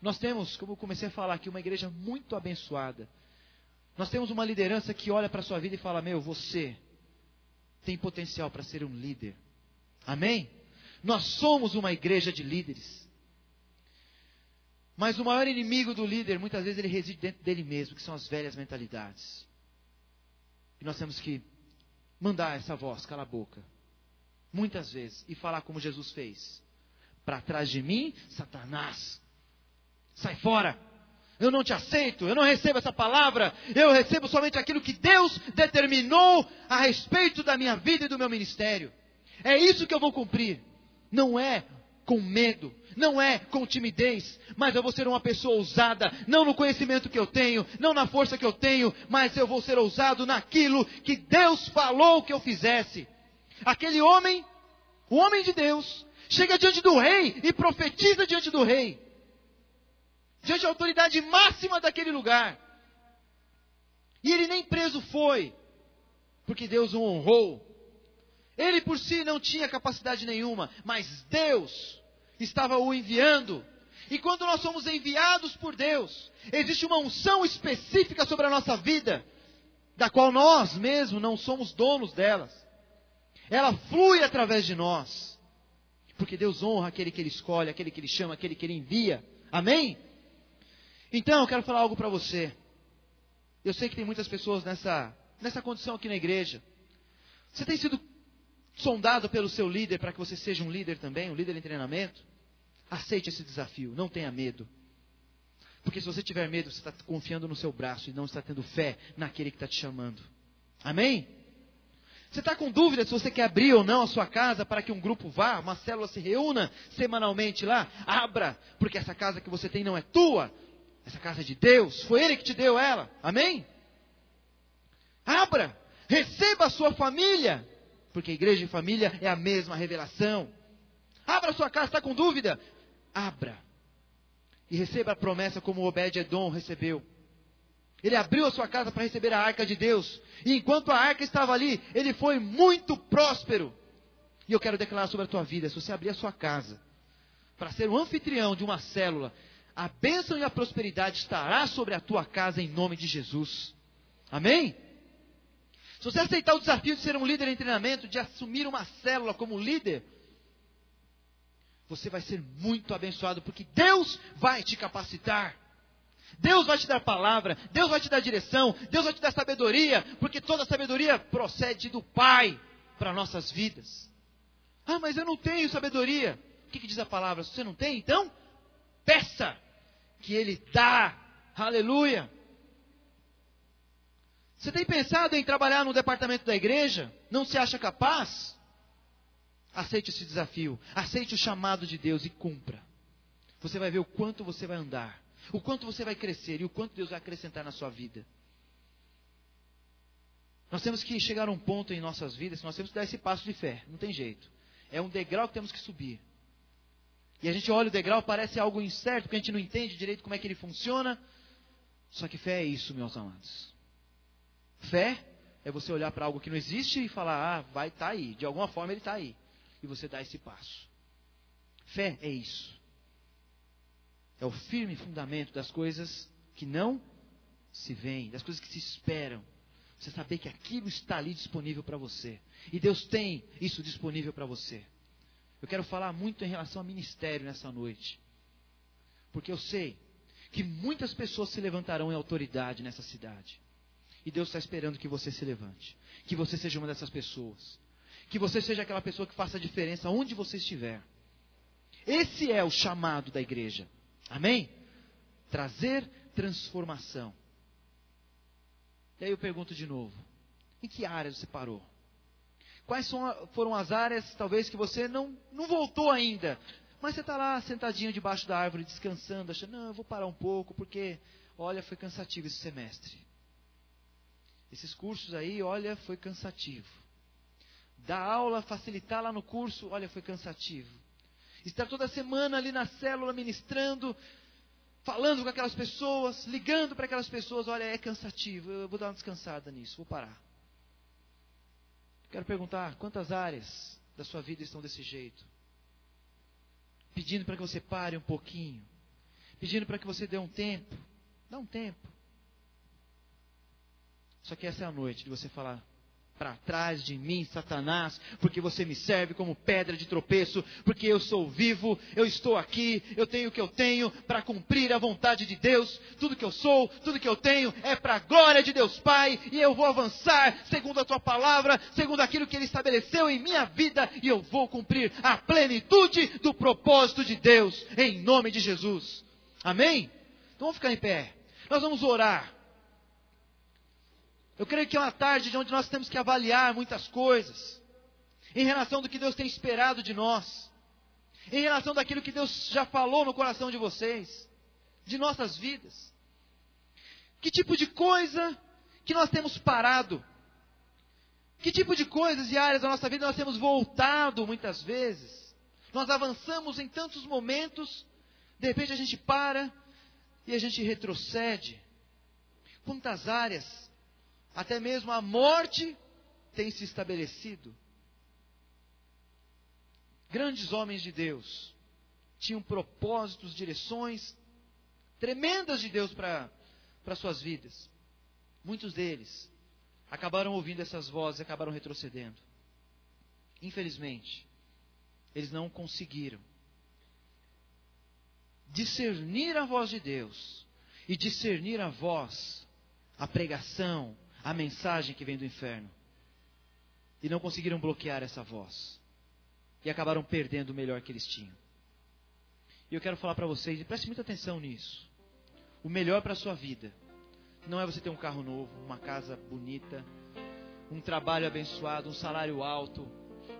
Nós temos, como eu comecei a falar aqui, uma igreja muito abençoada. Nós temos uma liderança que olha para a sua vida e fala: Meu, você tem potencial para ser um líder. Amém? Nós somos uma igreja de líderes. Mas o maior inimigo do líder, muitas vezes, ele reside dentro dele mesmo, que são as velhas mentalidades. E nós temos que mandar essa voz, cala a boca. Muitas vezes. E falar como Jesus fez. Para trás de mim, Satanás. Sai fora. Eu não te aceito, eu não recebo essa palavra, eu recebo somente aquilo que Deus determinou a respeito da minha vida e do meu ministério. É isso que eu vou cumprir. Não é com medo, não é com timidez, mas eu vou ser uma pessoa ousada, não no conhecimento que eu tenho, não na força que eu tenho, mas eu vou ser ousado naquilo que Deus falou que eu fizesse. Aquele homem, o homem de Deus, chega diante do rei e profetiza diante do rei diante da autoridade máxima daquele lugar. E ele nem preso foi, porque Deus o honrou. Ele por si não tinha capacidade nenhuma, mas Deus estava o enviando. E quando nós somos enviados por Deus, existe uma unção específica sobre a nossa vida, da qual nós mesmos não somos donos delas. Ela flui através de nós. Porque Deus honra aquele que Ele escolhe, aquele que Ele chama, aquele que Ele envia. Amém? Então, eu quero falar algo para você. Eu sei que tem muitas pessoas nessa, nessa condição aqui na igreja. Você tem sido sondado pelo seu líder para que você seja um líder também, um líder em treinamento? Aceite esse desafio, não tenha medo. Porque se você tiver medo, você está confiando no seu braço e não está tendo fé naquele que está te chamando. Amém? Você está com dúvida se você quer abrir ou não a sua casa para que um grupo vá, uma célula se reúna semanalmente lá? Abra, porque essa casa que você tem não é tua, essa casa é de Deus, foi Ele que te deu ela. Amém? Abra, receba a sua família, porque igreja e família é a mesma revelação. Abra sua casa, está com dúvida? Abra. E receba a promessa como Obed-Edom recebeu. Ele abriu a sua casa para receber a arca de Deus. E enquanto a arca estava ali, ele foi muito próspero. E eu quero declarar sobre a tua vida: se você abrir a sua casa para ser o anfitrião de uma célula, a bênção e a prosperidade estará sobre a tua casa em nome de Jesus. Amém? Se você aceitar o desafio de ser um líder em treinamento, de assumir uma célula como líder, você vai ser muito abençoado, porque Deus vai te capacitar. Deus vai te dar palavra, Deus vai te dar direção, Deus vai te dar sabedoria, porque toda sabedoria procede do Pai para nossas vidas. Ah, mas eu não tenho sabedoria. O que, que diz a palavra? Se você não tem, então peça que Ele dá. Aleluia. Você tem pensado em trabalhar no departamento da igreja? Não se acha capaz? Aceite esse desafio. Aceite o chamado de Deus e cumpra. Você vai ver o quanto você vai andar, o quanto você vai crescer e o quanto Deus vai acrescentar na sua vida. Nós temos que chegar a um ponto em nossas vidas, nós temos que dar esse passo de fé, não tem jeito. É um degrau que temos que subir. E a gente olha o degrau, parece algo incerto, porque a gente não entende direito como é que ele funciona. Só que fé é isso, meus amados. Fé é você olhar para algo que não existe e falar, ah, vai estar tá aí. De alguma forma ele está aí. E você dá esse passo. Fé é isso. É o firme fundamento das coisas que não se veem, das coisas que se esperam. Você saber que aquilo está ali disponível para você. E Deus tem isso disponível para você. Eu quero falar muito em relação ao ministério nessa noite. Porque eu sei que muitas pessoas se levantarão em autoridade nessa cidade. E Deus está esperando que você se levante. Que você seja uma dessas pessoas. Que você seja aquela pessoa que faça a diferença onde você estiver. Esse é o chamado da igreja. Amém? Trazer transformação. E aí eu pergunto de novo: em que área você parou? Quais foram as áreas, talvez, que você não, não voltou ainda? Mas você está lá sentadinho debaixo da árvore, descansando, achando, não, eu vou parar um pouco, porque, olha, foi cansativo esse semestre. Esses cursos aí, olha, foi cansativo. Dar aula, facilitar lá no curso, olha, foi cansativo. Estar toda semana ali na célula ministrando, falando com aquelas pessoas, ligando para aquelas pessoas, olha, é cansativo. Eu vou dar uma descansada nisso, vou parar. Quero perguntar, quantas áreas da sua vida estão desse jeito? Pedindo para que você pare um pouquinho. Pedindo para que você dê um tempo. Dá um tempo. Só que essa é a noite de você falar para trás de mim, Satanás, porque você me serve como pedra de tropeço, porque eu sou vivo, eu estou aqui, eu tenho o que eu tenho para cumprir a vontade de Deus. Tudo que eu sou, tudo que eu tenho é para a glória de Deus Pai, e eu vou avançar segundo a tua palavra, segundo aquilo que ele estabeleceu em minha vida, e eu vou cumprir a plenitude do propósito de Deus, em nome de Jesus. Amém? Então vamos ficar em pé. Nós vamos orar. Eu creio que é uma tarde de onde nós temos que avaliar muitas coisas em relação do que Deus tem esperado de nós, em relação daquilo que Deus já falou no coração de vocês, de nossas vidas. Que tipo de coisa que nós temos parado? Que tipo de coisas e áreas da nossa vida nós temos voltado muitas vezes? Nós avançamos em tantos momentos, de repente a gente para e a gente retrocede. Quantas áreas até mesmo a morte tem se estabelecido. Grandes homens de Deus tinham propósitos, direções tremendas de Deus para suas vidas. Muitos deles acabaram ouvindo essas vozes e acabaram retrocedendo. Infelizmente, eles não conseguiram discernir a voz de Deus e discernir a voz, a pregação, a mensagem que vem do inferno. E não conseguiram bloquear essa voz. E acabaram perdendo o melhor que eles tinham. E eu quero falar para vocês, e preste muita atenção nisso. O melhor para a sua vida não é você ter um carro novo, uma casa bonita, um trabalho abençoado, um salário alto.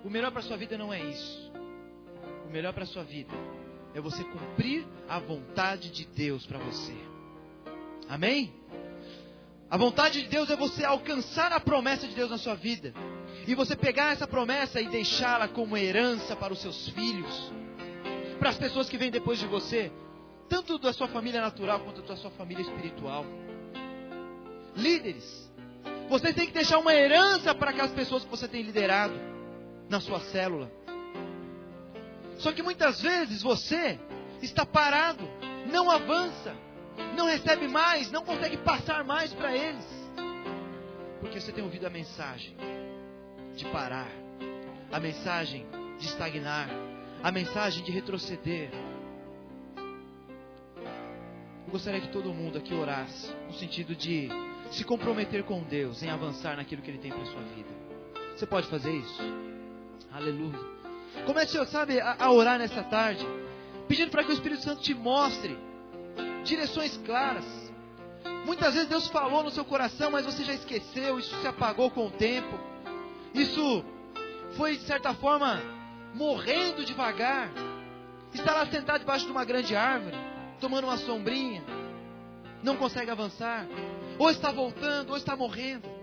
O melhor para a sua vida não é isso. O melhor para a sua vida é você cumprir a vontade de Deus para você. Amém? A vontade de Deus é você alcançar a promessa de Deus na sua vida. E você pegar essa promessa e deixá-la como herança para os seus filhos, para as pessoas que vêm depois de você, tanto da sua família natural quanto da sua família espiritual. Líderes, você tem que deixar uma herança para aquelas pessoas que você tem liderado na sua célula. Só que muitas vezes você está parado, não avança não recebe mais, não consegue passar mais para eles. Porque você tem ouvido a mensagem de parar, a mensagem de estagnar, a mensagem de retroceder. Eu gostaria que todo mundo aqui orasse, no sentido de se comprometer com Deus em avançar naquilo que Ele tem para sua vida. Você pode fazer isso? Aleluia. Comece, sabe, a, a orar nessa tarde, pedindo para que o Espírito Santo te mostre direções claras. Muitas vezes Deus falou no seu coração, mas você já esqueceu, isso se apagou com o tempo. Isso foi, de certa forma, morrendo devagar. Está lá sentado debaixo de uma grande árvore, tomando uma sombrinha, não consegue avançar, ou está voltando, ou está morrendo.